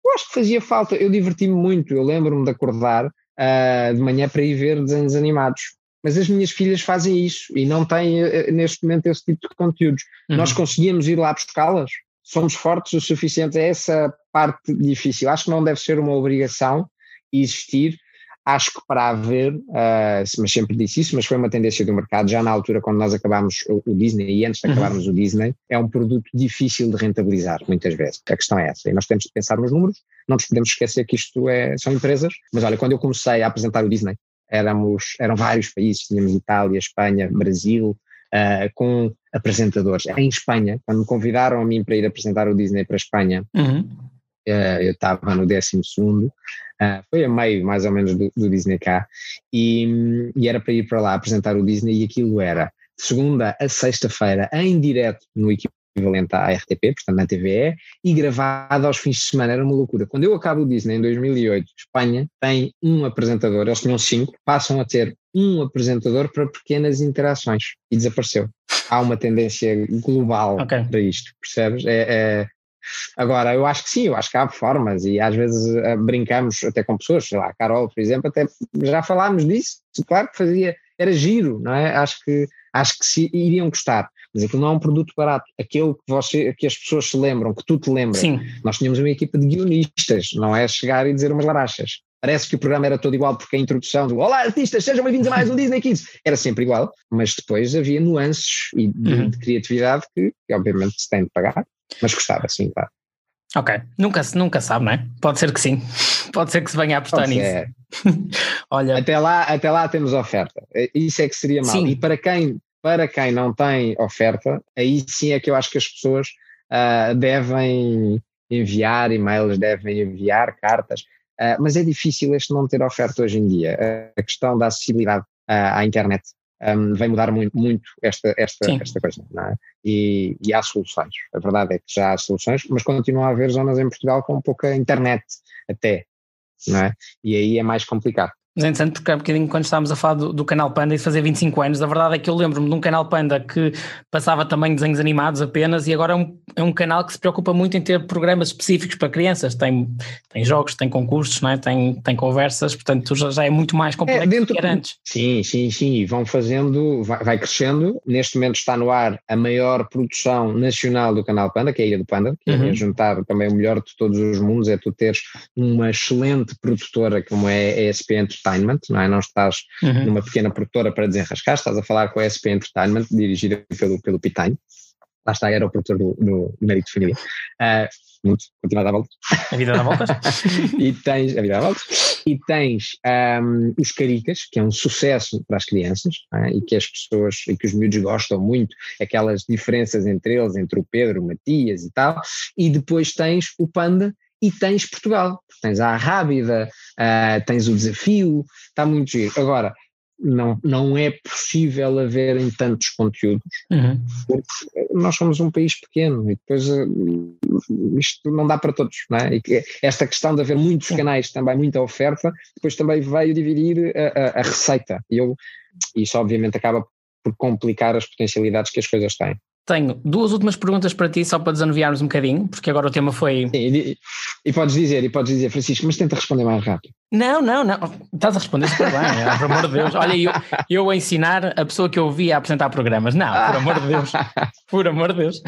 eu acho que fazia falta, eu diverti-me muito, eu lembro-me de acordar uh, de manhã para ir ver desenhos animados mas as minhas filhas fazem isso e não têm eh, neste momento esse tipo de conteúdos. Uhum. Nós conseguimos ir lá buscá-las? Somos fortes o suficiente? É essa parte difícil. Acho que não deve ser uma obrigação existir. Acho que para haver, uh, mas sempre disse isso, mas foi uma tendência do mercado, já na altura quando nós acabámos o, o Disney e antes de uhum. acabarmos o Disney, é um produto difícil de rentabilizar, muitas vezes. A questão é essa. E nós temos de pensar nos números, não nos podemos esquecer que isto é, são empresas. Mas olha, quando eu comecei a apresentar o Disney, éramos, eram vários países, tínhamos Itália, Espanha, Brasil, uh, com apresentadores. Em Espanha, quando me convidaram a mim para ir apresentar o Disney para a Espanha, uhum. uh, eu estava no 12 segundo, uh, foi a meio mais ou menos do, do Disney cá, e, e, era para ir para lá apresentar o Disney e aquilo era segunda a sexta-feira em direto no equivalente à RTP, portanto na TVE, e gravado aos fins de semana, era uma loucura. Quando eu acabo o Disney em 2008, Espanha tem um apresentador, eles tinham cinco, passam a ter um apresentador para pequenas interações e desapareceu. Há uma tendência global okay. para isto, percebes? É, é, Agora, eu acho que sim, eu acho que há formas e às vezes uh, brincamos até com pessoas, sei lá, a Carol, por exemplo, até já falámos disso, claro que fazia, era giro, não é? Acho que, acho que se, iriam gostar, mas aquilo não é um produto barato, aquele que, você, que as pessoas se lembram, que tu te lembras. Sim. Nós tínhamos uma equipa de guionistas, não é chegar e dizer umas larachas. Parece que o programa era todo igual porque a introdução do Olá artistas, sejam bem-vindos a mais um Disney Kids era sempre igual, mas depois havia nuances e de, uhum. de criatividade que, que obviamente se tem de pagar mas gostava, sim, claro. Ok, nunca, nunca sabe, não é? Pode ser que sim, [LAUGHS] pode ser que se venha a apostar Pode nisso. [LAUGHS] Olha, até lá, até lá temos oferta, isso é que seria mal. Sim. E para quem, para quem não tem oferta, aí sim é que eu acho que as pessoas uh, devem enviar e-mails, devem enviar cartas, uh, mas é difícil este não ter oferta hoje em dia. a questão da acessibilidade uh, à internet um, vai mudar muito, muito esta, esta, esta coisa, é? E, e, há soluções. A verdade é que já há soluções, mas continua a haver zonas em Portugal com pouca internet até, é? E aí é mais complicado. Mas é interessante porque há um bocadinho quando estávamos a falar do, do, canal Panda e de fazer 25 anos, a verdade é que eu lembro-me de um canal Panda que passava também desenhos animados apenas e agora é um, é um canal que se preocupa muito em ter programas específicos para crianças, tem, tem jogos, tem concursos, não é? tem, tem conversas, portanto já, já é muito mais complexo é, dentro, do que antes. Sim, sim, sim, e vão fazendo, vai, vai, crescendo, neste momento está no ar a maior produção nacional do canal Panda, que é a Ilha do Panda, que é uhum. é juntar também o melhor de todos os mundos, é tu teres uma excelente produtora como é a Entertainment, não é? Não estás uhum. numa pequena produtora para desenrascar, estás a falar com a SP Entertainment, dirigida pelo, pelo Pitanho. Lá está, era o produtor do, do Mérito de Família. Uh, muito, continua a dar voltas. A vida dá voltas. [LAUGHS] e tens, a vida dá voltas. E tens um, os Caricas, que é um sucesso para as crianças, é? e que as pessoas, e que os miúdos gostam muito, aquelas diferenças entre eles, entre o Pedro, o Matias e tal. E depois tens o Panda, e tens Portugal. Tens a Rábida, uh, tens o desafio, está muito giro. Agora, não, não é possível haver em tantos conteúdos, uhum. porque nós somos um país pequeno e depois uh, isto não dá para todos, não é? E esta questão de haver muitos canais, também muita oferta, depois também veio dividir a, a, a receita. E eu, isso obviamente acaba por complicar as potencialidades que as coisas têm. Tenho duas últimas perguntas para ti, só para desanuviarmos um bocadinho, porque agora o tema foi. Sim, e, e, podes dizer, e podes dizer, Francisco, mas tenta responder mais rápido. Não, não, não. Estás a responder super bem, é, [LAUGHS] por amor de Deus. Olha, eu, eu a ensinar a pessoa que eu vi a apresentar programas. Não, por amor de Deus. [LAUGHS] Por amor de Deus.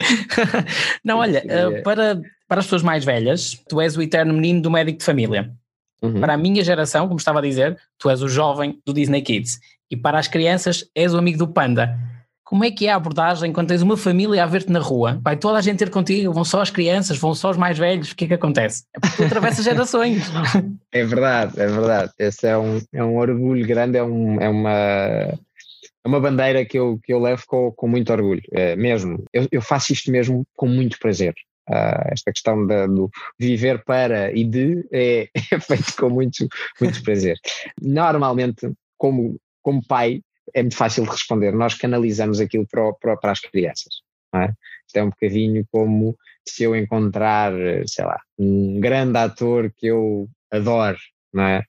[LAUGHS] Não, olha, uh, para, para as pessoas mais velhas, tu és o eterno menino do médico de família. Uhum. Para a minha geração, como estava a dizer, tu és o jovem do Disney Kids. E para as crianças, és o amigo do Panda como é que é a abordagem quando tens uma família a ver-te na rua? Vai toda a gente ter contigo, vão só as crianças, vão só os mais velhos, o que é que acontece? É porque tu atravessas gerações. [LAUGHS] É verdade, é verdade. Esse é um, é um orgulho grande, é, um, é uma é uma bandeira que eu, que eu levo com, com muito orgulho, é, mesmo. Eu, eu faço isto mesmo com muito prazer. Uh, esta questão do viver para e de é, [LAUGHS] é feito com muito, muito prazer. Normalmente, como, como pai, é muito fácil de responder. Nós canalizamos aquilo para, para, para as crianças. Não é? Isto é um bocadinho como se eu encontrar, sei lá, um grande ator que eu adoro, não é?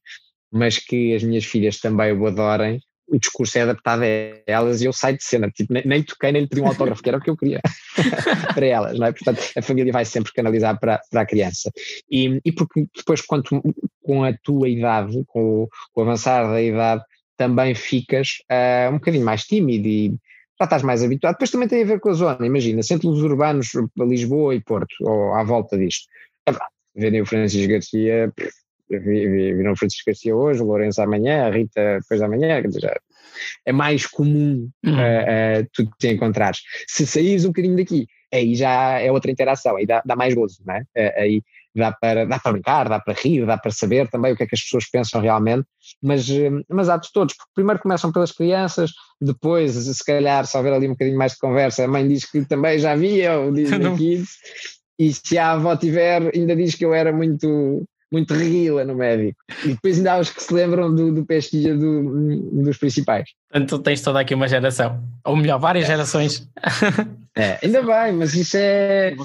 mas que as minhas filhas também o adorem, o discurso é adaptado a elas e eu saio de cena, tipo, nem, nem toquei, nem lhe pedi um autógrafo, que era o que eu queria [LAUGHS] para elas, não é? Portanto, a família vai sempre canalizar para, para a criança. E, e porque depois, quanto, com a tua idade, com o, com o avançar da idade, também ficas uh, um bocadinho mais tímido e já estás mais habituado. Depois também tem a ver com a zona, imagina, centros urbanos, Lisboa e Porto, ou à volta disto. É verdade, verem o Francisco Garcia, viram o Francisco Garcia hoje, o Lourenço amanhã, a Rita depois da manhã, quer dizer, é mais comum uhum. uh, uh, tu te encontrares. Se saís um bocadinho daqui, aí já é outra interação, aí dá, dá mais gozo, não é? Uh, aí dá para, dá para brincar, dá para rir, dá para saber também o que é que as pessoas pensam realmente, mas, eh, mas há de todos, porque primeiro começam pelas crianças, depois, se calhar, se houver ali um bocadinho mais de conversa, a mãe diz que também já via o Disney Kids, e se a avó tiver, ainda diz que eu era muito muito reguila no médico. E depois ainda há os que se lembram do, do pesquisa do, dos principais. Portanto, tu tens toda aqui uma geração, ou melhor, várias é. gerações. [LAUGHS] É, ainda bem, mas isso é, é,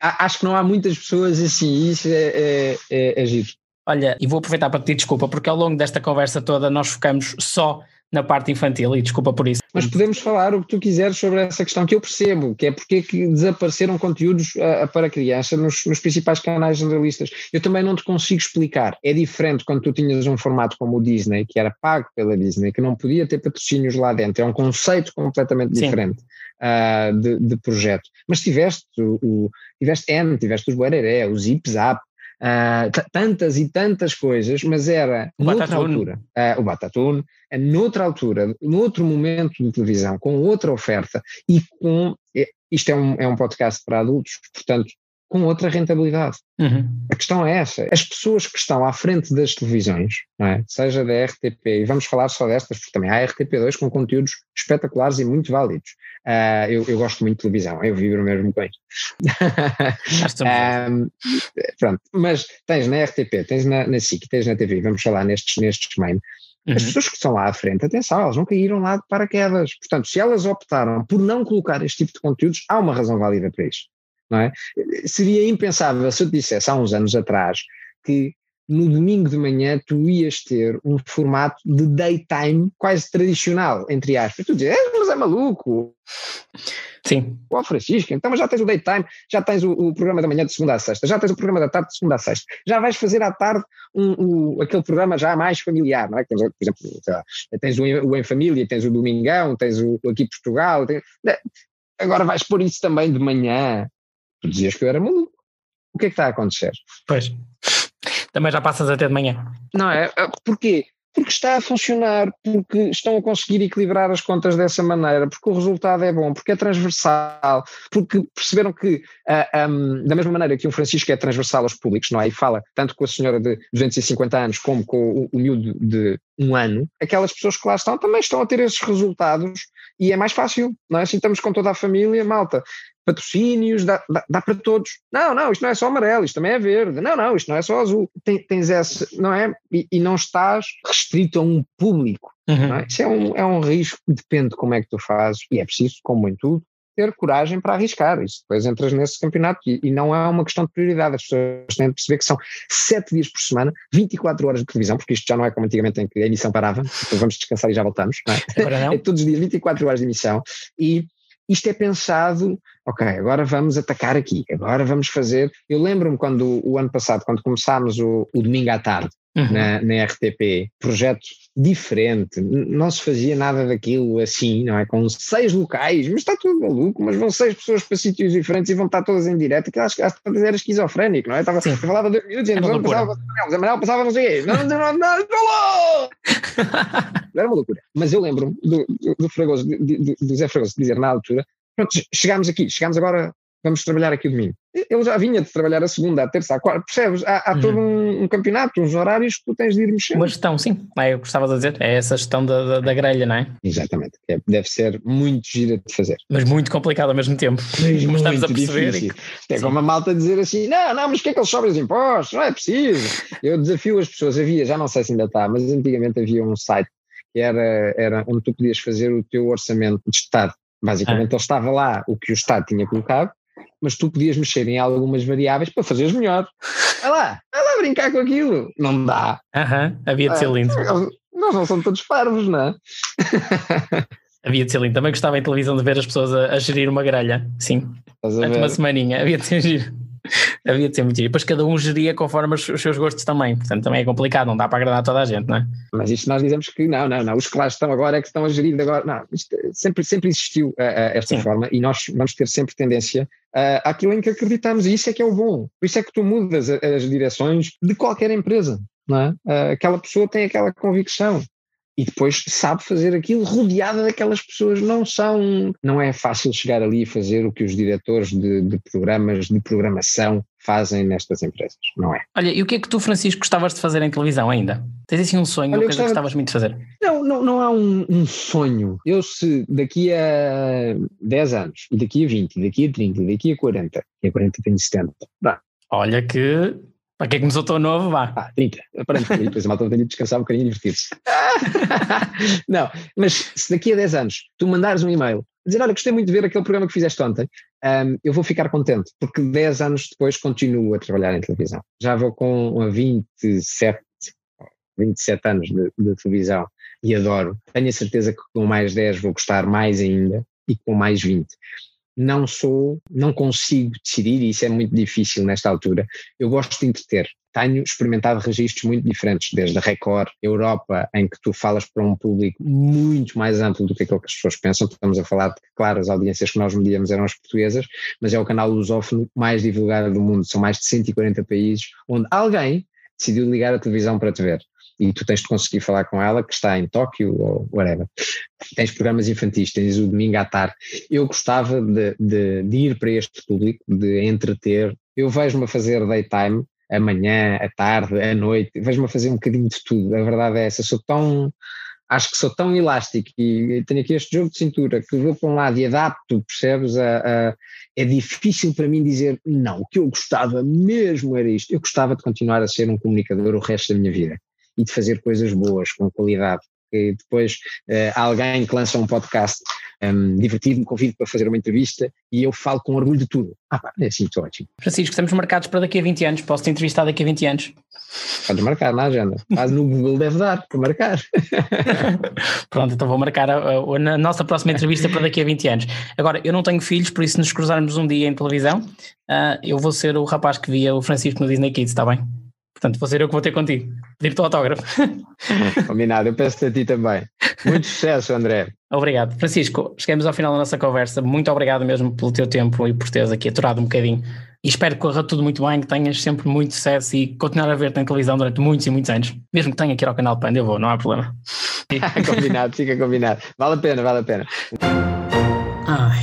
Acho que não há muitas pessoas assim, isso é, é, é, é giro. Olha, e vou aproveitar para te pedir desculpa, porque ao longo desta conversa toda nós focamos só na parte infantil e desculpa por isso. Mas podemos falar o que tu quiseres sobre essa questão que eu percebo, que é porque é que desapareceram conteúdos uh, para criança nos, nos, principais canais generalistas. Eu também não te consigo explicar. É diferente quando tu tinhas um formato como o Disney, que era pago pela Disney, que não podia ter patrocínios lá dentro. É um conceito completamente Sim. diferente uh, de, de, projeto. Mas tiveste o, o tiveste N, tiveste os Boereré, os Zip Zap, uh, tantas e tantas coisas, mas era o noutra Batatune. altura, uh, o Batatune, noutra altura, noutro momento de televisão, com outra oferta e com. Eh, isto é um, é um podcast para adultos, portanto, com outra rentabilidade. Uhum. A questão é essa. As pessoas que estão à frente das televisões, é? seja da RTP, e vamos falar só destas, porque também há RTP2 com conteúdos espetaculares e muito válidos. Uh, eu, eu, gosto muito de televisão, eu vibro mesmo com isso. [LAUGHS] um, pronto, mas tens na RTP, tens na, na SIC, tens na TV, vamos falar nestes, nestes main. Uhum. As pessoas que estão lá à frente, atenção, elas não caíram lá de paraquedas. Portanto, se elas optaram por não colocar este tipo de conteúdos, há uma razão válida para isso. É? Seria impensável se eu te dissesse há uns anos atrás que no domingo de manhã tu ias ter um formato de daytime quase tradicional, entre aspas. Tu dizes, é, mas é maluco. Sim. Ó Francisco, então já tens o daytime, já tens o, o, programa da manhã de segunda a sexta, já tens o programa da tarde de segunda a sexta, já vais fazer à tarde um, um, aquele programa já mais familiar, não é? Por exemplo, lá, tens o, o, Em Família, tens o Domingão, tens o, o Aqui Portugal, tens, né? agora vais pôr isso também de manhã. Tu dizias que eu era maluco. O que é que está a acontecer? Pois. Também já passas até de manhã. Não é? Ah, porquê? Porque está a funcionar, porque estão a conseguir equilibrar as contas dessa maneira, porque o resultado é bom, porque é transversal, porque perceberam que, uh, ah, um, da mesma maneira que um Francisco é transversal aos públicos, não é? E fala tanto com a senhora de 250 anos como com o, o miúdo de um ano, aquelas pessoas que lá estão também estão a ter esses resultados e é mais fácil, não é? Assim estamos com toda a família, malta patrocínios, dá, dá, dá, para todos. Não, não, isto não é só amarelo, isto também é verde. Não, não, isto não é só azul. Tem, tens essa, não é? E, e, não estás restrito a um público. Uhum. É? Isso é um, é um risco que depende de como é que tu fazes, e é preciso, como em tudo, ter coragem para arriscar. Isso depois entras nesse campeonato e, e, não é uma questão de prioridade. As pessoas têm de perceber que são sete dias por semana, 24 horas de televisão, porque isto já não é como antigamente em que a emissão parava, então vamos descansar e já voltamos. Não é? [LAUGHS] é todos os dias 24 horas de emissão e isto é pensado, ok, agora vamos atacar aqui, agora vamos fazer. Eu lembro-me quando o ano passado, quando começámos o, o domingo à tarde, uhum. na, na, RTP, projeto diferente, não se fazia nada daquilo assim, não é? Com seis locais, mas está tudo maluco, mas vão seis pessoas para sítios diferentes e vão estar todas em direto, que acho que era esquizofrénico, não é? Estava, eu falava dois minutos e então é passava, Amarelo passava não sei não, não, não, não, não, [LAUGHS] era uma loucura. Mas eu lembro-me do, do, do Fragoso, do, do Zé Fragoso dizer na altura, pronto, chegámos aqui, chegámos agora vamos trabalhar aqui o domingo. Ele já vinha de trabalhar a segunda, a terça, a quarta, percebes? Há, há uhum. todo um, um, campeonato, uns horários que tu tens de ir mexendo. Uma gestão, sim, é, eu gostava de dizer, é essa gestão da, da, da grelha, não é? Exatamente, é, deve ser muito gira de fazer. Mas muito complicado ao mesmo tempo, mas como estamos a perceber. E... É como a malta dizer assim, não, não, mas que é que eles sobem os impostos? Não é preciso. Eu desafio as pessoas, havia, já não sei se ainda está, mas antigamente havia um site que era, era onde tu podias fazer o teu orçamento de Estado. Basicamente, ah. ele estava lá o que o Estado tinha colocado mas tu podias mexer em algumas variáveis para fazeres melhor. Vai lá, vai lá brincar com aquilo. Não dá. Aham, havia de ser lindo. Nós não somos todos parvos, não é? [LAUGHS] havia de ser lindo. Também gostava em televisão de ver as pessoas a, a gerir uma grelha. Sim. Durante uma semaninha. Havia de ser giro. Havia de ser muito giro. Depois cada um geria conforme os, os, seus gostos também. Portanto, também é complicado, não dá para agradar toda a gente, não é? Mas isto nós dizemos que não, não, não. Os que lá estão agora é que estão a gerir agora. Não, isto sempre, sempre existiu uh, uh, esta Sim. forma e nós vamos ter sempre tendência uh, àquilo em que acreditamos. E isso é que é o bom. Por isso é que tu mudas as direções de qualquer empresa. Não é? Uh, aquela pessoa tem aquela convicção e depois sabe fazer aquilo rodeada daquelas pessoas. Não são, não é fácil chegar ali e fazer o que os diretores de, de, programas de programação fazem nestas empresas, não é? Olha, e o que é que tu, Francisco, gostavas de fazer em televisão ainda? Tens assim um sonho, Olha, uma coisa que gostavas muito de fazer? Não, não, não há um, um, sonho. Eu se daqui a 10 anos, e daqui a 20, e daqui a 30, e daqui a 40, e a 40 tenho 70, dá. Olha que para quem começou tão novo, vá. Ah, 30. Aparentemente, depois a malta tem de descansar um bocadinho e divertir-se. [LAUGHS] não, mas se daqui a 10 anos tu mandares um e-mail dizer, olha, gostei muito de ver aquele programa que fizeste ontem, um, eu vou ficar contente, porque 10 anos depois continuo a trabalhar em televisão. Já vou com 27, 27 anos de, de televisão e adoro. Tenho a certeza que com mais 10 vou gostar mais ainda e com mais 20 não sou, não consigo decidir, e isso é muito difícil nesta altura. Eu gosto de entreter. Tenho experimentado registros muito diferentes, desde a Record, Europa, em que tu falas para um público muito mais amplo do que aquilo que as pessoas pensam. Estamos a falar de, claro, as audiências que nós medíamos eram as portuguesas, mas é o canal lusófono mais divulgado do mundo. São mais de 140 países onde alguém decidiu ligar a televisão para te ver e tu tens de conseguir falar com ela, que está em Tóquio ou whatever. Tens programas infantis, tens o domingo à tarde. Eu gostava de, de, de ir para este público, de entreter. Eu vejo-me a fazer daytime, amanhã, à tarde, à noite, vejo-me a fazer um bocadinho de tudo. A verdade é essa, sou tão. Acho que sou tão elástico e tenho aqui este jogo de cintura que vou para um lado e adapto, percebes? A, a, é difícil para mim dizer não, o que eu gostava mesmo era isto. Eu gostava de continuar a ser um comunicador o resto da minha vida e de fazer coisas boas, com qualidade. E depois uh, alguém que lança um podcast um, divertido, me convida para fazer uma entrevista e eu falo com orgulho de tudo. Ah, pá, é assim, estou ótimo. Francisco, estamos marcados para daqui a 20 anos. Posso te entrevistar daqui a 20 anos? Podes marcar na agenda. No Google deve dar para marcar. [LAUGHS] Pronto, então vou marcar a, a, a, nossa próxima entrevista para daqui a 20 anos. Agora, eu não tenho filhos, por isso, nos cruzarmos um dia em televisão, uh, eu vou ser o rapaz que via o Francisco no Disney Kids, está bem? Portanto, vou ser eu que vou ter contigo. Pedir-te o autógrafo. [LAUGHS] Combinado, eu peço-te a ti também. Muito sucesso, André. Obrigado. Francisco, chegamos ao final da nossa conversa. Muito obrigado mesmo pelo teu tempo e por teres aqui aturado um bocadinho. E espero que corra tudo muito bem, que tenhas sempre muito sucesso e continuar a ver-te na televisão durante muitos e muitos anos. Mesmo que tenha que ir ao canal Panda, eu vou, não há problema. [LAUGHS] combinado, fica combinado. Vale a pena, vale a pena. Ai,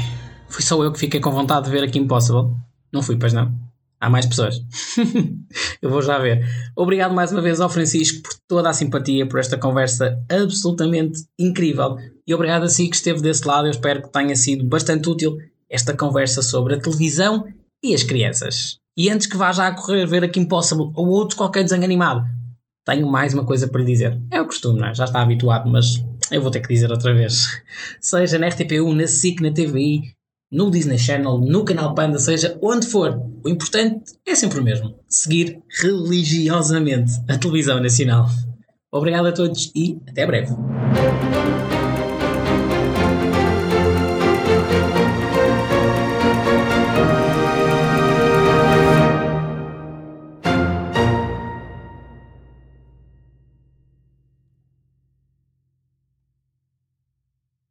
fui só eu que fiquei com vontade de ver aqui Impossible. Não fui, pois não? Há mais pessoas. [LAUGHS] eu vou já ver. Obrigado mais uma vez ao Francisco por toda a simpatia, por esta conversa absolutamente incrível. E obrigado a si que esteve desse lado. Eu espero que tenha sido bastante útil esta conversa sobre a televisão e as crianças. E antes que vá já a correr ver aqui Impossible ou outro qualquer desenho animado, tenho mais uma coisa para lhe dizer. É o costume, não é? Já está habituado, mas eu vou ter que dizer outra vez. [LAUGHS] Seja na RTP1, na SIC, na TVI, no Disney Channel, no canal Panda, seja onde for. O importante é sempre o mesmo: seguir religiosamente a televisão nacional. Obrigado a todos e até breve.